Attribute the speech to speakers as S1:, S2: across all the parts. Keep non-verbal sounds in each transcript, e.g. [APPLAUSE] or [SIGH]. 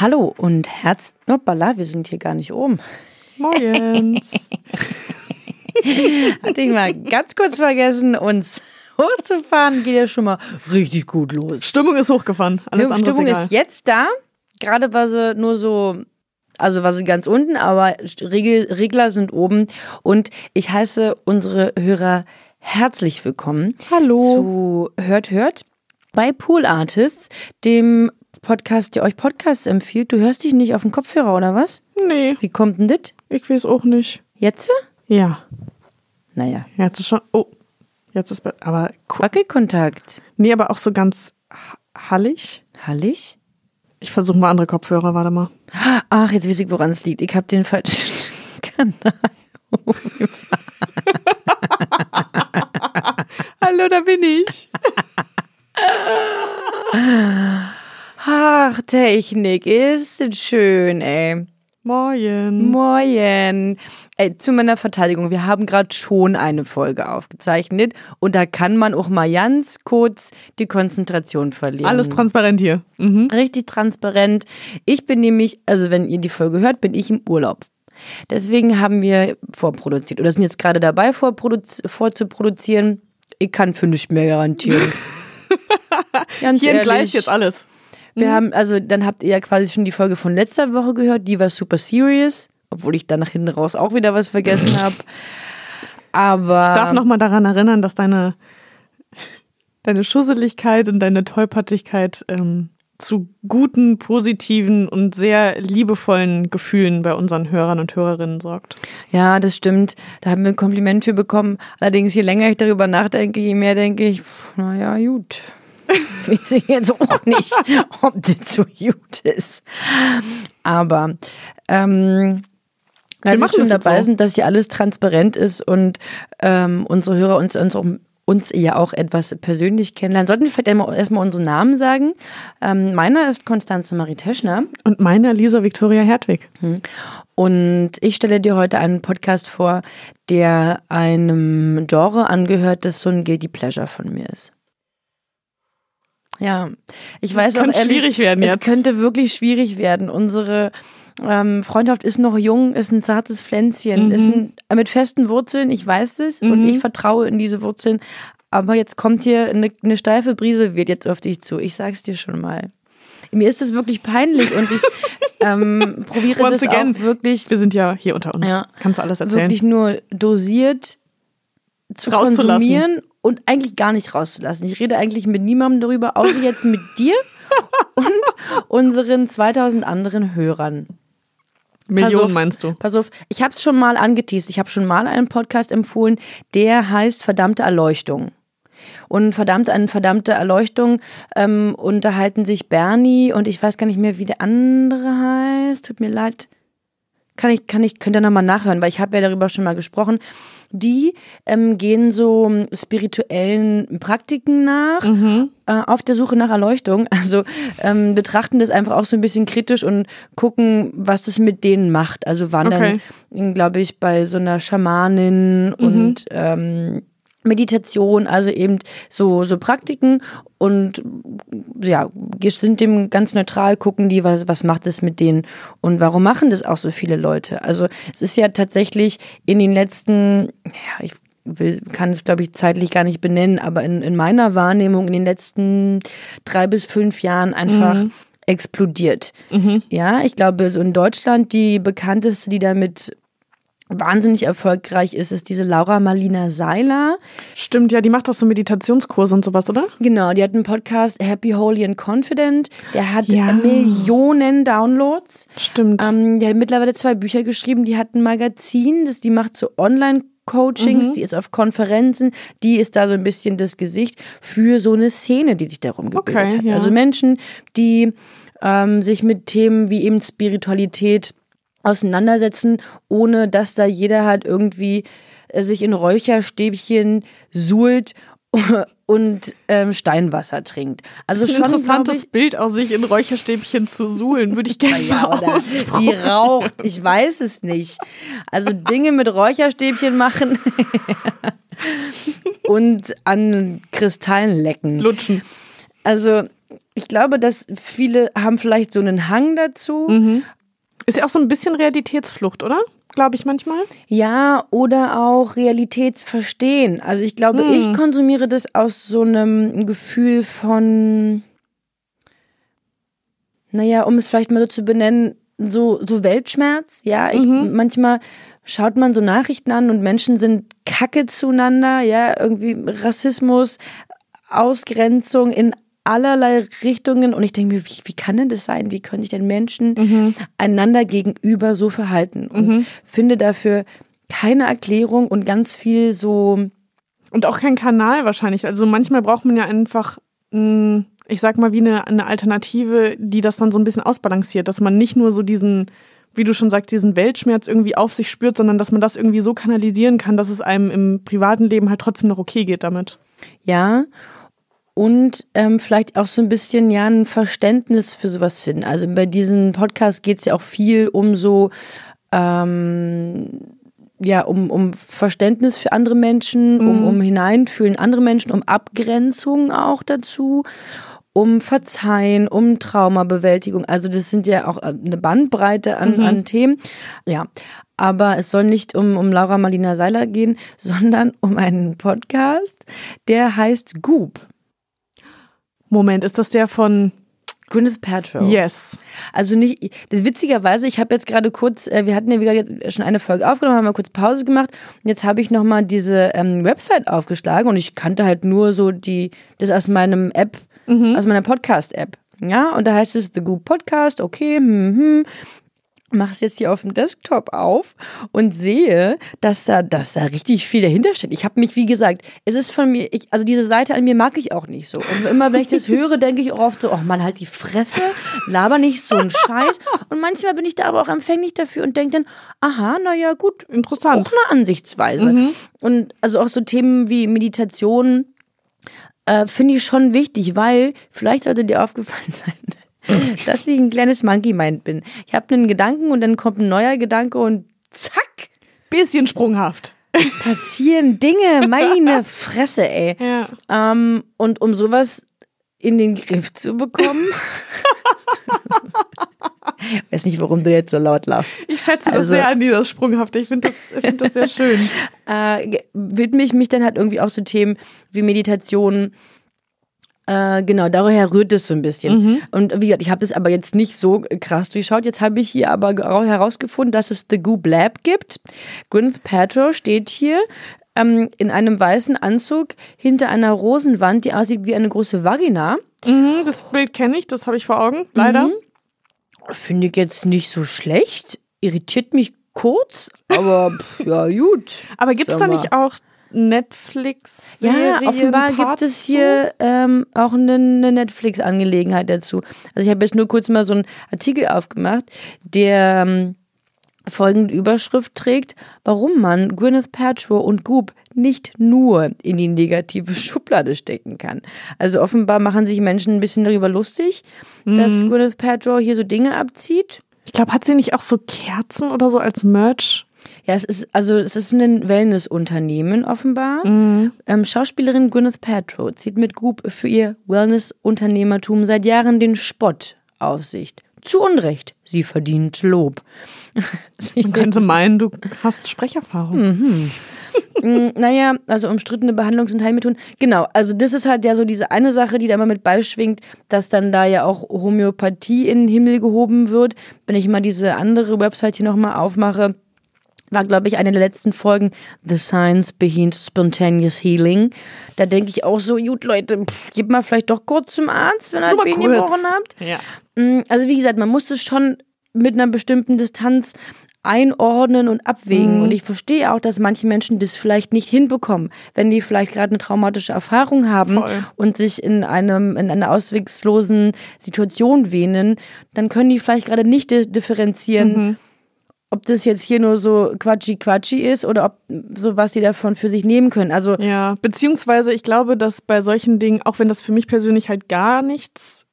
S1: Hallo und Herz. Hoppala, wir sind hier gar nicht oben.
S2: Morgens. [LAUGHS]
S1: Hatte ich mal ganz kurz vergessen, uns hochzufahren. Geht ja schon mal richtig gut los.
S2: Stimmung ist hochgefahren. Alles
S1: Die
S2: andere
S1: Stimmung
S2: ist,
S1: ist jetzt da. Gerade war sie nur so, also war sie ganz unten, aber Regler sind oben. Und ich heiße unsere Hörer herzlich willkommen
S2: Hallo.
S1: zu Hört Hört bei Pool Artists, dem Podcast, der euch Podcasts empfiehlt. Du hörst dich nicht auf den Kopfhörer oder was?
S2: Nee,
S1: Wie kommt denn das?
S2: ich weiß auch nicht.
S1: Jetzt?
S2: Ja,
S1: Naja,
S2: jetzt ist schon. Oh, jetzt ist. be- Aber.
S1: Wackelkontakt.
S2: Nee, aber auch so ganz ha- hallig.
S1: Hallig?
S2: Ich versuche mal andere Kopfhörer, warte mal.
S1: Ach, jetzt weiß ich, woran es liegt. Ich habe den falschen [LAUGHS] Kanal. [LAUGHS]
S2: Hallo, da bin ich. [LAUGHS]
S1: Ach, Technik, ist schön, ey.
S2: Moin.
S1: Moin. Ey, zu meiner Verteidigung, wir haben gerade schon eine Folge aufgezeichnet und da kann man auch mal ganz kurz die Konzentration verlieren.
S2: Alles transparent hier. Mhm.
S1: Richtig transparent. Ich bin nämlich, also wenn ihr die Folge hört, bin ich im Urlaub. Deswegen haben wir vorproduziert oder sind jetzt gerade dabei, vorzuproduzieren. Ich kann für nichts mehr garantieren. [LAUGHS]
S2: Hier entgleist jetzt alles.
S1: Wir haben, also dann habt ihr ja quasi schon die Folge von letzter Woche gehört, die war super serious, obwohl ich dann nach hinten raus auch wieder was vergessen [LAUGHS] habe. Aber
S2: Ich darf noch mal daran erinnern, dass deine, deine Schusseligkeit und deine Tollpatschigkeit ähm, zu guten, positiven und sehr liebevollen Gefühlen bei unseren Hörern und Hörerinnen sorgt.
S1: ja, das stimmt. Da haben wir ein Kompliment für bekommen. Allerdings, je länger ich darüber nachdenke, je mehr denke ich, naja, gut. [LAUGHS] Weiß ich jetzt auch nicht, ob das so gut ist. Aber ähm, wir
S2: machen
S1: schon dabei
S2: so.
S1: sind, dass hier alles transparent ist und ähm, unsere Hörer uns, uns, uns ja auch etwas persönlich kennenlernen. Sollten wir vielleicht erstmal unsere Namen sagen. Ähm, meiner ist Konstanze Marie Teschner
S2: Und meine Lisa Victoria Hertwig.
S1: und ich stelle dir heute einen Podcast vor, der einem Genre angehört, das so ein Guilty Pleasure von mir ist. Ja, ich
S2: Das
S1: weiß auch ehrlich,
S2: schwierig werden
S1: es
S2: jetzt.
S1: könnte wirklich schwierig werden. Unsere ähm, Freundschaft ist noch jung, ist ein zartes Pflänzchen, ist ein, mit festen Wurzeln, ich weiß es und ich vertraue in diese Wurzeln. Aber jetzt kommt hier eine, eine steife Brise, wird jetzt auf dich zu. Ich sag's dir schon mal. Mir ist es wirklich peinlich und ich [LAUGHS] ähm, probiere
S2: Once
S1: das
S2: again.
S1: auch wirklich,
S2: Wir sind ja hier unter uns.
S1: Ja.
S2: Kannst du alles erzählen?
S1: wirklich nur dosiert zu konsumieren und eigentlich gar nicht rauszulassen. Ich rede eigentlich mit niemandem darüber, außer jetzt mit [LAUGHS] dir und unseren 2000 anderen Hörern.
S2: Millionen
S1: auf,
S2: meinst du?
S1: Pass auf, ich habe es schon mal angeteased. Ich habe schon mal einen Podcast empfohlen, der heißt Verdammte Erleuchtung. Und verdammt, an verdammte Erleuchtung ähm, unterhalten sich Bernie und ich weiß gar nicht mehr, wie der andere heißt. Tut mir leid. Kann ich, kann ich, könnt ihr nochmal nachhören, weil ich habe ja darüber schon mal gesprochen. Die ähm, gehen so ähm, spirituellen Praktiken nach, äh, auf der Suche nach Erleuchtung. [LAUGHS] Also ähm, betrachten das einfach auch so ein bisschen kritisch und gucken, was das mit denen macht. Also waren
S2: Okay.
S1: dann, glaube ich, bei so einer Schamanin und ähm, Meditation, also eben so, so Praktiken und ja, sind dem ganz neutral, gucken die, was, was macht es mit denen und warum machen das auch so viele Leute. Also es ist ja tatsächlich in den letzten, ja, ich will, kann es glaube ich zeitlich gar nicht benennen, aber in, in meiner Wahrnehmung in den letzten drei bis fünf Jahren einfach explodiert. Ja, ich glaube, so in Deutschland die bekannteste, die damit wahnsinnig erfolgreich ist, ist diese Laura Marlina Seiler.
S2: Stimmt, ja, die macht doch so Meditationskurse und sowas, oder?
S1: Genau, die hat einen Podcast Happy, Holy and Confident. Der hat
S2: Ja.
S1: Millionen Downloads.
S2: Stimmt.
S1: Ähm, die hat mittlerweile zwei Bücher geschrieben. Die hat ein Magazin, das die macht so online Coachings, mhm. die ist auf Konferenzen, die ist da so ein bisschen das Gesicht für so eine Szene, die sich darum gebildet okay, hat. Ja. Also Menschen, die ähm, sich mit Themen wie eben Spiritualität auseinandersetzen, ohne dass da jeder halt irgendwie äh, sich in Räucherstäbchen suhlt [LAUGHS] und ähm, Steinwasser trinkt.
S2: Also das ist ein schon, interessantes ich, Bild aus sich in Räucherstäbchen zu suhlen, würde ich [LAUGHS] gerne ja, mal ausprobieren.
S1: Die raucht, ich weiß es nicht. Also Dinge mit Räucherstäbchen machen [LAUGHS] und an Kristallen lecken.
S2: Lutschen.
S1: Also ich glaube, dass viele haben vielleicht so einen Hang dazu. Mhm.
S2: Ist ja auch so ein bisschen Realitätsflucht, oder? glaube ich manchmal.
S1: Ja, oder auch Realitätsverstehen. Also ich glaube, hm. ich konsumiere das aus so einem Gefühl von, naja, um es vielleicht mal so zu benennen, so, so Weltschmerz. Ja, ich, mhm. manchmal schaut man so Nachrichten an und Menschen sind kacke zueinander, ja, irgendwie Rassismus, Ausgrenzung in allerlei Richtungen und ich denke mir, wie, wie kann denn das sein? Wie können sich denn Menschen mhm. einander gegenüber so verhalten? Und mhm. finde dafür keine Erklärung und ganz viel so.
S2: Und auch kein Kanal wahrscheinlich. Also manchmal braucht man ja einfach, ich sag mal, wie eine, eine Alternative, die das dann so ein bisschen ausbalanciert, dass man nicht nur so diesen wie du schon sagst, diesen Weltschmerz irgendwie auf sich spürt, sondern dass man das irgendwie so kanalisieren kann, dass es einem im privaten Leben halt trotzdem noch okay geht damit.
S1: Ja, und ähm, vielleicht auch so ein bisschen ja ein Verständnis für sowas finden. Also bei diesem Podcast geht es ja auch viel um so ähm, ja, um, um Verständnis für andere Menschen, mhm. um, um Hineinfühlen andere Menschen, um Abgrenzung auch dazu, um Verzeihen, um Traumabewältigung. Also das sind ja auch äh, eine Bandbreite an, mhm. an Themen. Ja, aber es soll nicht um, um Laura Marlina Seiler gehen, [LAUGHS] sondern um einen Podcast, der heißt Goop.
S2: Moment, ist das der von
S1: Gwyneth Paltrow.
S2: Yes.
S1: Also nicht, das witzigerweise, ich habe jetzt gerade kurz, äh, wir hatten ja wie gesagt schon eine Folge aufgenommen, haben mal kurz Pause gemacht und jetzt habe ich nochmal diese ähm, Website aufgeschlagen und ich kannte halt nur so die, das aus meinem App, mhm. aus meiner Podcast-App. Ja, und da heißt es The Goop Podcast, okay, hm, hm mache es jetzt hier auf dem Desktop auf und sehe, dass da, dass da richtig viel dahinter steht. Ich habe mich, wie gesagt, es ist von mir, ich, also diese Seite an mir mag ich auch nicht so. Und immer wenn ich das höre, denke ich auch oft so, oh man, halt die Fresse, laber nicht so einen Scheiß. Und manchmal bin ich da aber auch empfänglich dafür und denke dann, aha, naja, gut,
S2: interessant.
S1: Auch eine Ansichtsweise. Mhm. Und also auch so Themen wie Meditation äh, finde ich schon wichtig, weil vielleicht sollte dir aufgefallen [LAUGHS] sein, [LAUGHS] dass ich ein kleines Monkey Mind bin. Ich habe einen Gedanken und dann kommt ein neuer Gedanke und zack.
S2: Bisschen sprunghaft. [LAUGHS]
S1: Passieren Dinge, meine Fresse, ey.
S2: Ja.
S1: Ähm, und um sowas in den Griff zu bekommen. ich [LAUGHS] weiß nicht, warum du jetzt so laut lachst.
S2: Ich schätze also, das sehr an dir, das Sprunghafte. Ich finde das, find das sehr schön.
S1: äh, widme ich mich dann halt irgendwie auch so Themen wie Meditation, äh, genau, daher rührt es so ein bisschen. Mhm. Und wie gesagt, ich habe das aber jetzt nicht so krass durchschaut. Jetzt habe ich hier aber herausgefunden, dass es The Goop Lab gibt. Gwyneth Paltrow steht hier ähm, in einem weißen Anzug hinter einer Rosenwand, die aussieht wie eine große Vagina.
S2: Mhm, das Bild kenne ich, das habe ich vor Augen, leider. Mhm.
S1: Finde ich jetzt nicht so schlecht. Irritiert mich kurz, aber pff, ja, gut. [LAUGHS]
S2: Aber gibt es da nicht auch Netflix
S1: Ja, offenbar gibt es hier ähm, auch eine, eine Netflix-Angelegenheit dazu. Also ich habe jetzt nur kurz mal so einen Artikel aufgemacht, der ähm, folgende Überschrift trägt, warum man Gwyneth Paltrow und Goop nicht nur in die negative [LAUGHS] Schublade stecken kann. Also offenbar machen sich Menschen ein bisschen darüber lustig, mhm. dass Gwyneth Paltrow hier so Dinge abzieht.
S2: Ich glaube, hat sie nicht auch so Kerzen oder so als Merch
S1: ja, es ist also es ist ein Wellnessunternehmen offenbar. Mhm. Ähm, Schauspielerin Gwyneth Paltrow zieht mit Goop für ihr Wellnessunternehmertum seit Jahren den Spott auf sich. Zu Unrecht, sie verdient Lob. [LAUGHS]
S2: Man könnte meinen, du hast Sprecherfahrung.
S1: Mhm. Mm, naja, also umstrittene Behandlungs- und Heilmethoden. Genau, also das ist halt ja so diese eine Sache, die da immer mit beischwingt, dass dann da ja auch Homöopathie in den Himmel gehoben wird. Wenn ich mal diese andere Website hier nochmal aufmache, war, glaube ich, eine der letzten Folgen The Science Behind Spontaneous Healing. Da denke ich auch so, gut, Leute, pff, geht mal vielleicht doch kurz zum Arzt, wenn ihr ein Bein gebrochen habt.
S2: Ja.
S1: Mm, also wie gesagt, man muss es schon mit einer bestimmten Distanz einordnen und abwägen. Mhm. Und ich verstehe auch, dass manche Menschen das vielleicht nicht hinbekommen, wenn die vielleicht gerade eine traumatische Erfahrung haben Voll. und sich in einem in einer auswegslosen Situation wähnen, dann können die vielleicht gerade nicht differenzieren. Mhm. Ob das jetzt hier nur so quatschi quatschi ist oder ob so was sie davon für sich nehmen können. Also
S2: ja, beziehungsweise ich glaube, dass bei solchen Dingen, auch wenn das für mich persönlich halt gar nichts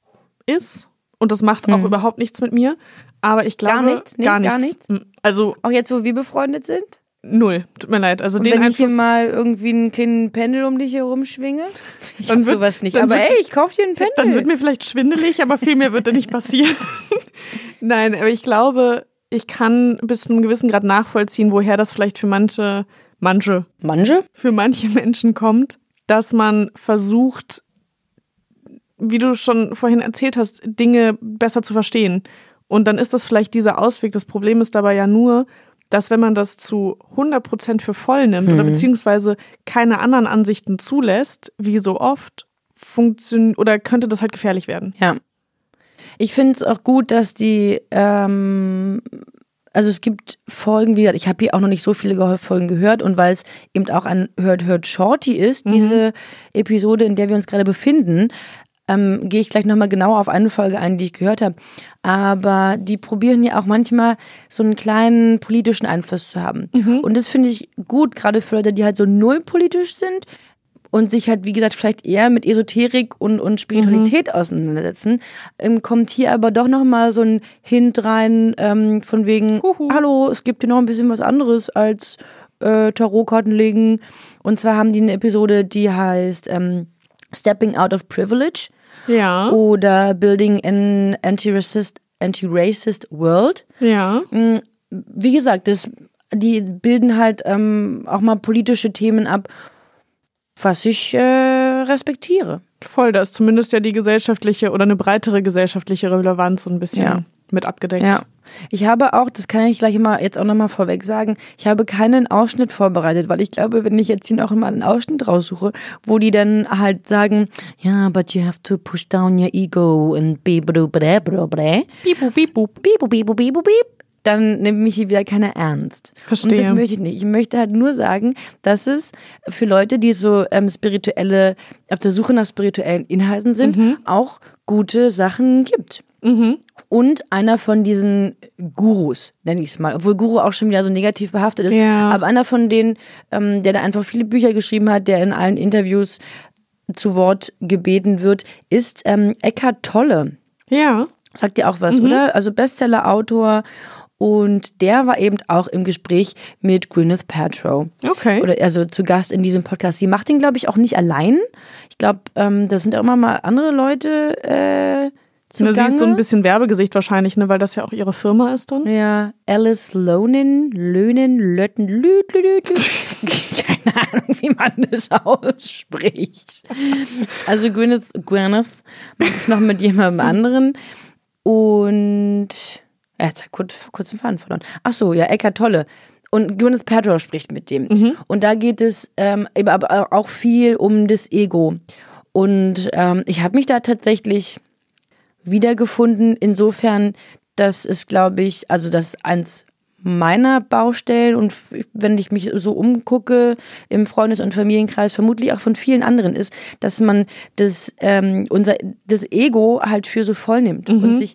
S2: ist und das macht auch mhm. überhaupt nichts mit mir, aber ich glaube
S1: gar nichts, nee, gar nichts. Gar nichts.
S2: Also
S1: auch jetzt, wo wir befreundet sind.
S2: Null, tut mir leid. Also
S1: und
S2: den
S1: wenn
S2: Einfluss,
S1: ich hier mal irgendwie einen kleinen Pendel um dich herum schwinge, [LAUGHS] ich dann wird, sowas nicht. Aber wird, ey, ich kaufe dir einen Pendel.
S2: Dann wird mir vielleicht schwindelig, aber viel mehr wird da nicht [LAUGHS] passieren. [LAUGHS] Nein, aber ich glaube, ich kann bis zu einem gewissen Grad nachvollziehen, woher das vielleicht für manche, manche,
S1: manche,
S2: für manche Menschen kommt, dass man versucht, wie du schon vorhin erzählt hast, Dinge besser zu verstehen. Und dann ist das vielleicht dieser Ausweg. Das Problem ist dabei ja nur, dass wenn man das zu 100% für voll nimmt mhm. oder beziehungsweise keine anderen Ansichten zulässt, wie so oft, funktioniert oder könnte das halt gefährlich werden.
S1: Ja. Ich finde es auch gut, dass die, ähm, also es gibt Folgen, wie gesagt, ich habe hier auch noch nicht so viele Folgen gehört und weil es eben auch ein Hört Hört Shorty ist, mhm. diese Episode, in der wir uns gerade befinden, ähm, gehe ich gleich nochmal genauer auf eine Folge ein, die ich gehört habe. Aber die probieren ja auch manchmal so einen kleinen politischen Einfluss zu haben. Mhm. Und das finde ich gut, gerade für Leute, die halt so null politisch sind und sich halt, wie gesagt, vielleicht eher mit Esoterik und, und Spiritualität mhm. auseinandersetzen, ähm, kommt hier aber doch nochmal so ein Hint rein, ähm, von wegen, Huhu. hallo, es gibt hier noch ein bisschen was anderes als äh, Tarotkarten legen. Und zwar haben die eine Episode, die heißt ähm, Stepping Out of Privilege.
S2: Ja.
S1: Oder Building an Anti-Racist Anti -Racist World.
S2: Ja.
S1: Mm, wie gesagt, das, die bilden halt ähm, auch mal politische Themen ab, was ich äh, respektiere.
S2: Voll, da ist zumindest ja die gesellschaftliche oder eine breitere gesellschaftliche Relevanz so ein bisschen ja. mit abgedeckt.
S1: Ja. Ich habe auch, das kann ich gleich mal jetzt auch nochmal vorweg sagen, ich habe keinen Ausschnitt vorbereitet, weil ich glaube, wenn ich jetzt hier noch mal einen Ausschnitt raussuche, wo die dann halt sagen, ja, but you have to push down your ego and bibu bre bre bre.
S2: Bibu bibu.
S1: Bibu bibu bibu bip. Dann nimmt mich hier wieder keiner ernst.
S2: Verstehe.
S1: Und das möchte ich nicht. Ich möchte halt nur sagen, dass es für Leute, die so ähm, spirituelle, auf der Suche nach spirituellen Inhalten sind, mhm. auch gute Sachen gibt.
S2: Mhm
S1: und einer von diesen Gurus, nenne ich es mal, obwohl Guru auch schon wieder so negativ behaftet ist,
S2: ja.
S1: aber einer von denen, ähm, der da einfach viele Bücher geschrieben hat, der in allen Interviews zu Wort gebeten wird, ist ähm, Eckhart Tolle.
S2: Ja.
S1: Sagt dir auch was, mhm. oder? Also Bestseller-Autor und der war eben auch im Gespräch mit Gwyneth Paltrow.
S2: Okay.
S1: Oder also zu Gast in diesem Podcast. Sie macht den, glaube ich, auch nicht allein. Ich glaube, ähm, da sind auch immer mal andere Leute äh,
S2: zugange. Sie ist so ein bisschen Werbegesicht wahrscheinlich, ne, weil das ja auch ihre Firma ist dann.
S1: Ja, Alice Lonin, Lönen, Lötten, Lüt, Lüt, Lüt. [LAUGHS] Keine Ahnung, wie man das ausspricht. Also Gwyneth, Gwyneth macht es noch mit jemandem anderen. Und er hat kurz, kurz den Faden verloren. Ach so, ja, Eckart Tolle. Und Gwyneth Paltrow spricht mit dem. Mhm. Und da geht es ähm, aber auch viel um das Ego. Und ähm, ich habe mich da tatsächlich wiedergefunden. Insofern, das ist, glaube ich, also das ist eins meiner Baustellen und wenn ich mich so umgucke im Freundes- und Familienkreis, vermutlich auch von vielen anderen ist, dass man das, ähm, unser, das Ego halt für so voll nimmt mhm. und sich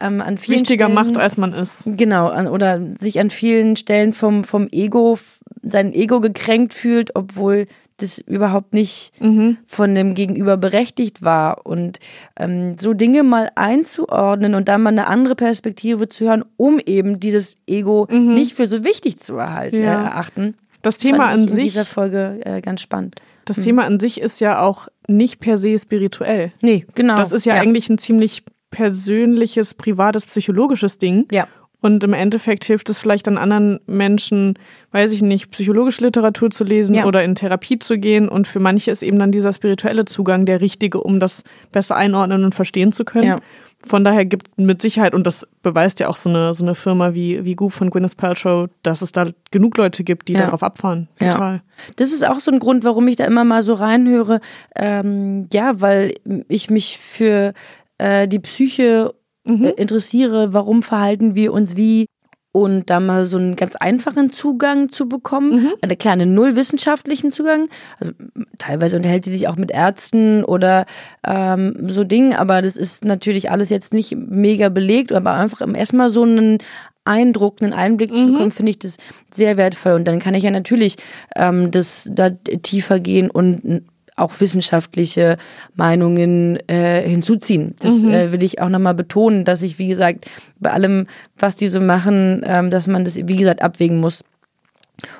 S1: ähm, an vielen
S2: Wichtiger
S1: Stellen,
S2: macht, als man ist.
S1: Genau, an, oder sich an vielen Stellen vom, vom Ego, sein Ego gekränkt fühlt, obwohl das überhaupt nicht mhm. von dem Gegenüber berechtigt war. Und ähm, so Dinge mal einzuordnen und dann mal eine andere Perspektive zu hören, um eben dieses Ego mhm. nicht für so wichtig zu erhalten, ja. äh, erachten.
S2: Das Thema an sich.
S1: In dieser Folge äh, ganz spannend.
S2: Das mhm. Thema an sich ist ja auch nicht per se spirituell.
S1: Nee, genau.
S2: Das ist ja, ja. eigentlich ein ziemlich persönliches, privates, psychologisches Ding.
S1: Ja.
S2: Und im Endeffekt hilft es vielleicht an anderen Menschen, weiß ich nicht, psychologische Literatur zu lesen ja. oder in Therapie zu gehen. Und für manche ist eben dann dieser spirituelle Zugang der richtige, um das besser einordnen und verstehen zu können. Ja. Von daher gibt mit Sicherheit, und das beweist ja auch so eine, so eine Firma wie, wie Goop von Gwyneth Paltrow, dass es da genug Leute gibt, die ja. darauf abfahren. Total.
S1: Ja. Das ist auch so ein Grund, warum ich da immer mal so reinhöre. Ähm, ja, weil ich mich für äh, die Psyche mhm. äh, interessiere, warum verhalten wir uns wie und da mal so einen ganz einfachen Zugang zu bekommen.
S2: Mhm.
S1: Eine kleine null wissenschaftlichen Zugang. Also, teilweise unterhält sie sich auch mit Ärzten oder ähm, so Dingen, aber das ist natürlich alles jetzt nicht mega belegt, aber einfach erstmal so einen Eindruck, einen Einblick zu bekommen, finde ich das sehr wertvoll. Und dann kann ich ja natürlich ähm, das da tiefer gehen und auch wissenschaftliche Meinungen äh, hinzuziehen. Das äh, will ich auch nochmal betonen, dass ich, wie gesagt, bei allem, was die so machen, ähm, dass man das, wie gesagt, abwägen muss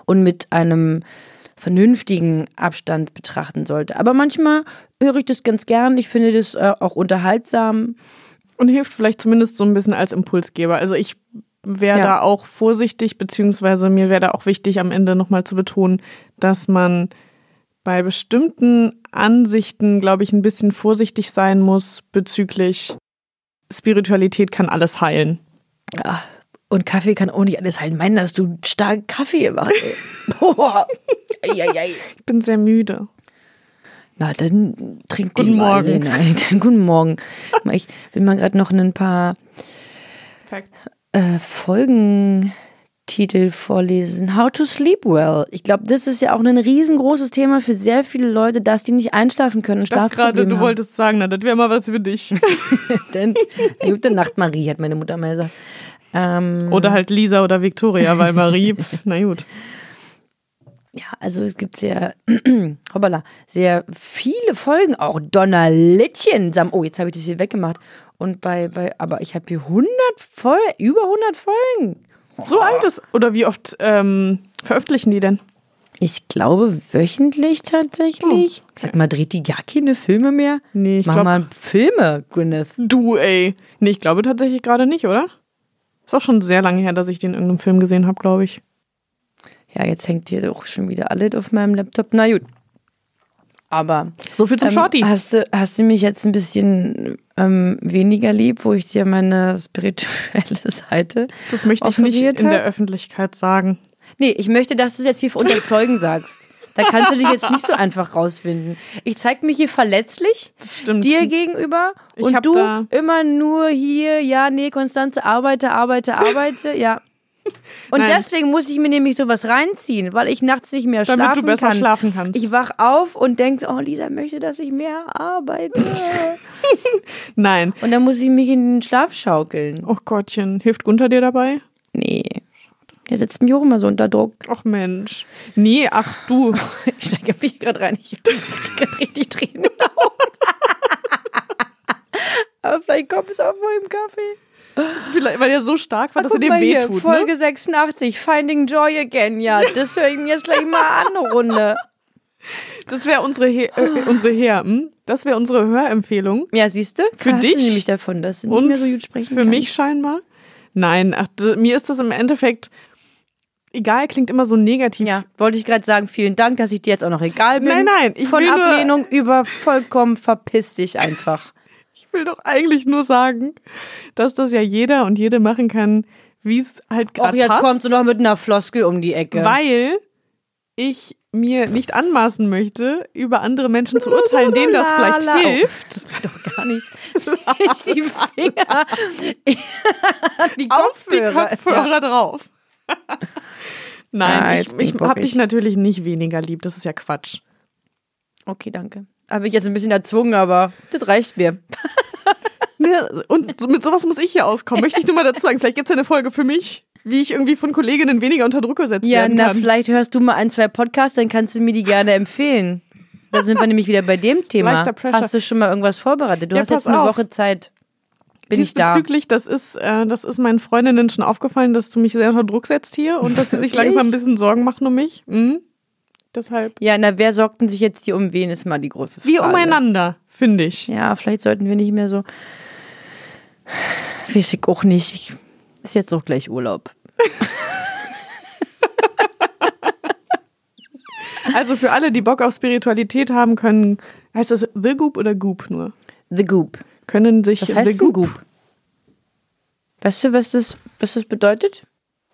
S1: und mit einem vernünftigen Abstand betrachten sollte. Aber manchmal höre ich das ganz gern. Ich finde das äh, auch unterhaltsam.
S2: Und hilft vielleicht zumindest so ein bisschen als Impulsgeber. Also ich wäre
S1: Ja.
S2: da auch vorsichtig, beziehungsweise mir wäre da auch wichtig, am Ende nochmal zu betonen, dass man bei bestimmten Ansichten, glaube ich, ein bisschen vorsichtig sein muss bezüglich Spiritualität kann alles heilen.
S1: Ja. Und Kaffee kann auch nicht alles heilen. Meinen, dass du stark Kaffee gemacht. [LAUGHS] Boah. Eieiei.
S2: Ich bin sehr müde.
S1: Na, dann trink
S2: Guten. Morgen.
S1: Nein, [LAUGHS] dann guten Morgen. Ich will mal gerade noch ein paar äh, Folgentitel vorlesen. How to sleep well. Ich glaube, das ist ja auch ein riesengroßes Thema für sehr viele Leute, dass die nicht einschlafen können
S2: Ich dachte gerade, du
S1: haben.
S2: wolltest sagen, na, das wäre mal was für dich. [LAUGHS]
S1: Denn, gute Nacht, Marie, hat meine Mutter mal gesagt. Ähm,
S2: Oder halt Lisa oder Victoria, weil Marie, [LAUGHS] pf, na gut.
S1: Ja, also es gibt sehr, [CLEARS THROAT] hoppala, sehr viele Folgen, auch Donnerlittchen. Oh, jetzt habe ich das hier weggemacht. Und bei, bei aber ich habe hier 100 Folgen, über 100 Folgen.
S2: So alt ist, oder wie oft ähm, veröffentlichen die denn?
S1: Ich glaube wöchentlich tatsächlich. Sag mal, dreht die gar keine Filme mehr?
S2: Nee, ich
S1: Mach
S2: glaub-
S1: mal Filme, Gwyneth.
S2: Du, ey. Nee, ich glaube tatsächlich gerade nicht, oder? Ist auch schon sehr lange her, dass ich den in irgendeinem Film gesehen habe, glaube ich.
S1: Ja, jetzt hängt hier doch schon wieder alles auf meinem Laptop. Na gut. Aber
S2: So viel zum
S1: ähm,
S2: Shorty.
S1: hast, du, hast du mich jetzt ein bisschen ähm, weniger lieb, wo ich dir meine spirituelle [LAUGHS] Seite
S2: Das möchte ich nicht in der? Öffentlichkeit sagen.
S1: Nee, ich möchte, dass du es jetzt hier unter Zeugen sagst. Da kannst du dich jetzt nicht so einfach rausfinden. Ich zeig mich hier verletzlich
S2: Das stimmt.
S1: dir gegenüber
S2: Ich
S1: und du immer nur hier, ja, nee, Konstanze, arbeite, arbeite, arbeite, ja. [LAUGHS] Und
S2: Nein.
S1: deswegen muss ich mir nämlich sowas reinziehen, weil ich nachts nicht mehr
S2: Damit
S1: schlafen
S2: du besser
S1: kann.
S2: schlafen kannst.
S1: Ich wach auf und denk, oh, Lisa möchte, dass ich mehr arbeite. [LAUGHS]
S2: Nein.
S1: und dann muss ich mich in den Schlaf schaukeln.
S2: Oh Gottchen. Hilft Gunther dir dabei?
S1: Nee. Der setzt mich auch immer so unter Druck.
S2: Ach Mensch. Nee, ach du. [LAUGHS]
S1: Ich steige mich gerade rein. Ich kriege gerade richtig Tränen in den Augen. Aber vielleicht kommt es auch vor dem Kaffee.
S2: Vielleicht, weil er so stark war, dass er dir
S1: mal hier,
S2: wehtut. Ne?
S1: Folge 86, Finding Joy Again. Ja, das höre ich mir jetzt gleich mal an, eine Runde.
S2: Das wäre unsere, He äh, unsere Her hm? Das wäre unsere Hörempfehlung.
S1: Ja, siehst du?
S2: Für dich?
S1: Nämlich davon, dass du nicht mehr so gut sprechen
S2: für
S1: kannst.
S2: mich scheinbar? Nein, ach, mir ist das im Endeffekt egal, klingt immer so negativ.
S1: Ja, wollte ich gerade sagen, vielen Dank, dass ich dir jetzt auch noch egal bin.
S2: Nein, nein, ich
S1: Von
S2: will nur-
S1: Ablehnung über vollkommen verpiss dich einfach.
S2: Ich will doch eigentlich nur sagen, dass das ja jeder und jede machen kann, wie es halt
S1: Och,
S2: gerade
S1: jetzt
S2: passt.
S1: kommst du noch mit einer Floskel um die Ecke.
S2: Weil ich mir nicht anmaßen möchte, über andere Menschen zu urteilen, denen das vielleicht
S1: Lala. Oh.
S2: hilft. [LAUGHS]
S1: Doch gar nicht. Ich die Finger. die
S2: auf die
S1: Kopfhörer.
S2: Kopfhörer drauf. Nein,
S1: Ah,
S2: ich,
S1: jetzt ich
S2: ich hab
S1: bockig.
S2: dich natürlich nicht weniger lieb. Das ist ja Quatsch.
S1: Okay, danke. Habe ich jetzt ein bisschen erzwungen, aber das reicht mir. [LAUGHS]
S2: Ne, und mit sowas muss ich hier auskommen. Möchte ich nur mal dazu sagen. Vielleicht gibt es ja eine Folge für mich, wie ich irgendwie von Kolleginnen weniger unter Druck gesetzt
S1: Ja,
S2: werden
S1: na,
S2: kann.
S1: vielleicht hörst du mal ein, zwei Podcasts, dann kannst du mir die gerne empfehlen. Da sind wir nämlich wieder bei dem Thema. Hast du schon mal irgendwas vorbereitet? Du
S2: Ja,
S1: hast jetzt eine
S2: auf.
S1: Woche Zeit. Bin ich da.
S2: Das ist, äh, das ist meinen Freundinnen schon aufgefallen, dass du mich sehr unter Druck setzt hier und dass sie sich langsam ein bisschen Sorgen machen um mich. Mhm. Deshalb.
S1: Ja, na, wer sorgt denn sich jetzt hier um wen, ist mal die große Frage.
S2: Wie umeinander, finde ich.
S1: Ja, vielleicht sollten wir nicht mehr so. Weiß ich auch nicht. Ich, ist jetzt auch gleich Urlaub. [LAUGHS]
S2: Also für alle, die Bock auf Spiritualität haben können, heißt das The Goop oder Goop nur?
S1: The Goop.
S2: Können sich
S1: Was heißt
S2: The
S1: denn Goop? Weißt du, was das, was das bedeutet?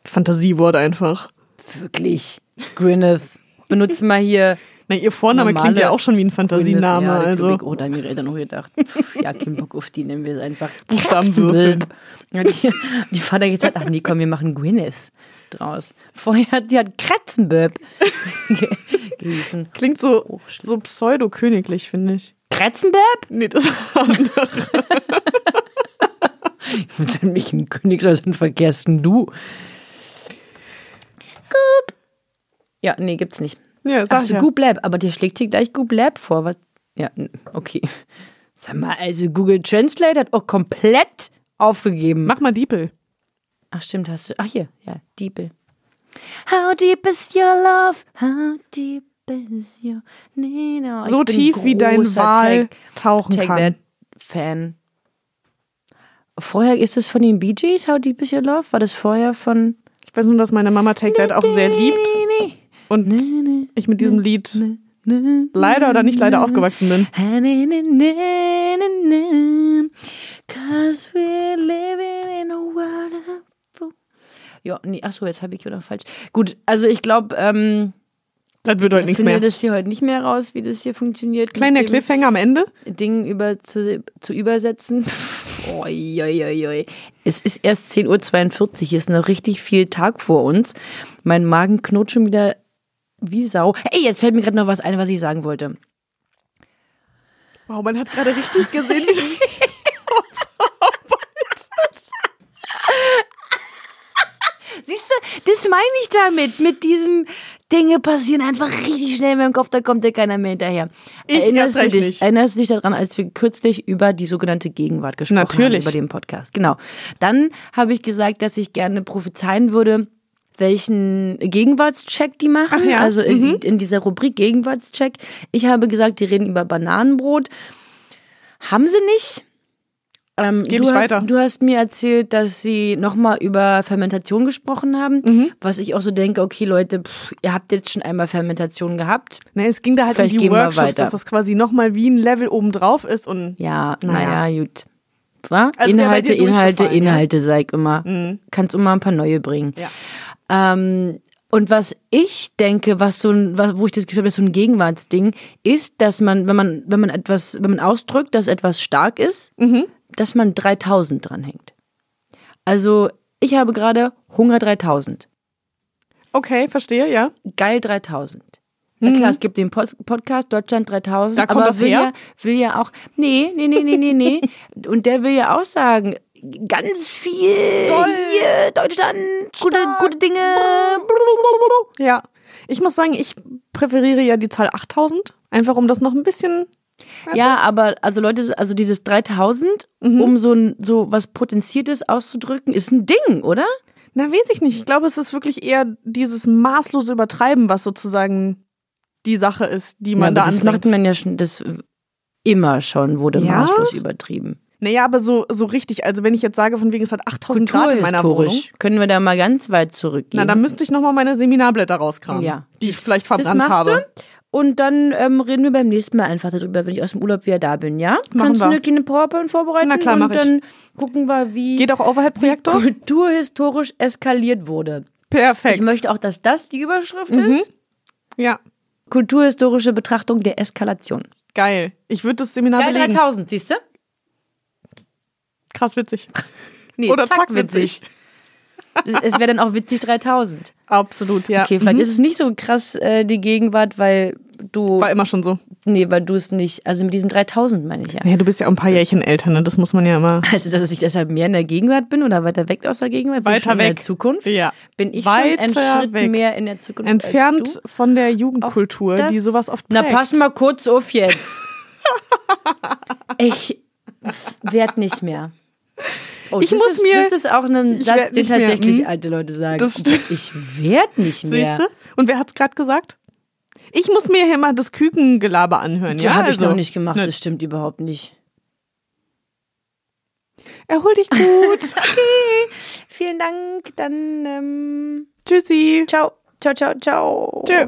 S2: Fantasiewort einfach.
S1: Wirklich. Gwyneth. Benutze mal hier [LAUGHS]
S2: Na, ihr Vorname klingt ja auch schon wie ein Fantasiename.
S1: Ja,
S2: also.
S1: also. Oh, da haben ihre Eltern noch gedacht. Ja, kein Bock auf die, nennen wir es einfach.
S2: Buchstabenwürfel.
S1: Ja, die, die Vater gesagt, ach nee, komm, wir machen Gwyneth draus. Vorher hat die hat Kretzenböb [LAUGHS] ge- gehießen.
S2: Klingt so,
S1: Oh,
S2: so pseudo-königlich, finde ich.
S1: Kretzenböb?
S2: Nee, das andere. [LAUGHS]
S1: Mit mich ein Königshaus und verkehrst denn du? Goop. Ja, nee, gibt's nicht.
S2: Ja, sag
S1: Ach so,
S2: ja.
S1: Goop Lab, aber dir schlägt hier gleich Goop Lab vor. Was? Ja, okay. Sag mal, also Google Translate hat auch komplett aufgegeben.
S2: Mach mal Diepel.
S1: Ach stimmt, hast du. Ach hier, ja, Diepel. How deep is your love? How deep is your... Nee, no.
S2: So tief wie dein Wal tauchen
S1: Take
S2: kann.
S1: That Fan. Vorher ist es von den Bee Gees, How Deep Is Your Love? War das vorher von...
S2: Ich weiß nur, dass meine Mama Take That auch sehr liebt und
S1: nee, nee,
S2: ich mit diesem Lied
S1: nee, nee.
S2: leider oder nicht leider aufgewachsen bin.
S1: Cause we're living in a world of... Ja, nee, achso, jetzt habe ich wieder falsch. Gut, also ich glaube, ähm,
S2: Das wird heute
S1: ich
S2: nichts mehr.
S1: das hier heute nicht mehr raus, wie das hier funktioniert.
S2: Kleiner Cliffhanger am Ende.
S1: Ding über, zu, zu übersetzen. Oi, oi, oi, oi. Es ist erst 10.42 Uhr, hier ist noch richtig viel Tag vor uns. Mein Magen knurrt schon wieder wie Sau. Ey, jetzt fällt mir gerade noch was ein, was ich sagen wollte.
S2: Wow, man hat gerade richtig gesehen, wie du
S1: Siehst du, das meine ich damit, mit diesem Dinge passieren einfach richtig schnell in meinem Kopf, da kommt ja keiner mehr hinterher.
S2: Ich
S1: erinnerst,
S2: erst
S1: du dich,
S2: nicht.
S1: erinnerst du dich daran, als wir kürzlich über die sogenannte Gegenwart gesprochen
S2: Natürlich.
S1: haben, über den Podcast? Genau. Dann habe ich gesagt, dass ich gerne prophezeien würde, welchen Gegenwartscheck die machen.
S2: Ach ja,
S1: Also in,
S2: mhm.
S1: in dieser Rubrik Gegenwartscheck. Ich habe gesagt, die reden über Bananenbrot. Haben sie nicht. Ähm, du, hast,
S2: weiter.
S1: du hast mir erzählt, dass sie nochmal über Fermentation gesprochen haben,
S2: Mhm.
S1: was ich auch so denke, okay Leute, pff, ihr habt jetzt schon einmal Fermentation gehabt.
S2: Ne, es ging da halt
S1: Vielleicht
S2: um die Workshops, dass das quasi nochmal wie ein Level obendrauf ist und
S1: Ja,
S2: Naja.
S1: naja, gut.
S2: Also
S1: Inhalte, Inhalte,
S2: durchgefallen, ja?
S1: Inhalte, sag ich immer. Kannst immer ein paar neue bringen.
S2: Ja.
S1: Ähm, und was ich denke, was so ein, wo ich das Gefühl habe, ist so ein Gegenwartsding, ist, dass man, wenn man, wenn man etwas, wenn man ausdrückt, dass etwas stark ist,
S2: Mhm.
S1: dass man 3000 dranhängt. Also, ich habe gerade Hunger 3000.
S2: Okay, verstehe, ja.
S1: Geil 3000. Na klar, es gibt den Pod Podcast Deutschland 3000.
S2: Mhm. Da kommt
S1: aber
S2: das
S1: will
S2: her?
S1: Ja, will ja auch, nee, nee, nee, nee, nee, nee. [LAUGHS] Und der will ja auch sagen, ganz viel
S2: Toll.
S1: hier, Deutschland, gute, gute Dinge.
S2: Ja. Ich muss sagen, ich präferiere ja die Zahl 8000, einfach um das noch ein bisschen.
S1: Ja, aber also Leute, also dieses 3000,
S2: Mhm.
S1: um so ein, so was Potenziertes auszudrücken, ist ein Ding, oder?
S2: Na, weiß ich nicht. Ich glaube, es ist wirklich eher dieses maßlose Übertreiben, was sozusagen die Sache ist, die man
S1: ja,
S2: da
S1: aber das
S2: anbringt.
S1: macht man ja schon, das immer schon wurde
S2: Ja?
S1: maßlos übertrieben.
S2: Naja, aber so, so richtig. Also, wenn ich jetzt sage, von wegen, es hat 8000 Grad in meiner Wohnung.
S1: Können wir da mal ganz weit zurückgehen.
S2: Na, dann müsste ich nochmal meine Seminarblätter rauskramen.
S1: Ja.
S2: Die ich vielleicht
S1: das
S2: verbrannt
S1: machst
S2: habe.
S1: du. Und dann ähm, reden wir beim nächsten Mal einfach darüber, wenn ich aus dem Urlaub wieder da bin, ja? Kannst du
S2: wir.
S1: eine kleine PowerPoint vorbereiten?
S2: Na klar, mach
S1: Und
S2: ich.
S1: dann gucken wir, wie
S2: Geht auch Overhead-Projektor?
S1: kulturhistorisch eskaliert wurde.
S2: Perfekt.
S1: Ich möchte auch, dass das die Überschrift
S2: Mhm.
S1: ist.
S2: ja,
S1: Kulturhistorische Betrachtung der Eskalation.
S2: geil. Ich würde das Seminar
S1: Geil
S2: belegen.
S1: 3000, siehst du?
S2: Krass witzig.
S1: Nee,
S2: Oder
S1: zack,
S2: zack, witzig.
S1: es wäre dann auch witzig 3000.
S2: Absolut, ja.
S1: Okay, vielleicht ist es nicht so krass äh, die Gegenwart, weil du
S2: War immer schon so.
S1: nee, weil du es nicht, also mit diesem 3000 meine ich ja.
S2: Ja, du bist ja auch ein paar Jährchen älter, ne? Das muss man ja immer.
S1: Also, dass ich deshalb mehr in der Gegenwart bin oder weiter weg aus der Gegenwart? Bin ich
S2: Weiter
S1: in
S2: weg.
S1: der Zukunft?
S2: Ja.
S1: Bin ich
S2: Weiter
S1: schon einen Schritt
S2: weg.
S1: mehr in der Zukunft
S2: Entfernt von der Jugendkultur,
S1: Das-
S2: die sowas oft
S1: Na,
S2: prägt.
S1: pass mal kurz auf jetzt. ich werd nicht mehr. Oh,
S2: Ich
S1: das
S2: muss
S1: ist,
S2: mir-
S1: Das ist auch ein
S2: Ich
S1: Satz, den
S2: mehr,
S1: tatsächlich
S2: hm?
S1: alte Leute sagen.
S2: Das
S1: ich werd nicht mehr.
S2: Siehst du? Und wer hat's gerade gesagt? Ich muss mir hier mal das Kükengelaber anhören, ja?
S1: Ja, habe ich
S2: also,
S1: noch nicht gemacht.
S2: ne,
S1: Das stimmt überhaupt nicht.
S2: Erhol dich gut. [LAUGHS]
S1: Vielen Dank. Dann ähm,
S2: Tschüssi.
S1: ciao, ciao, ciao, ciao.
S2: Tschö.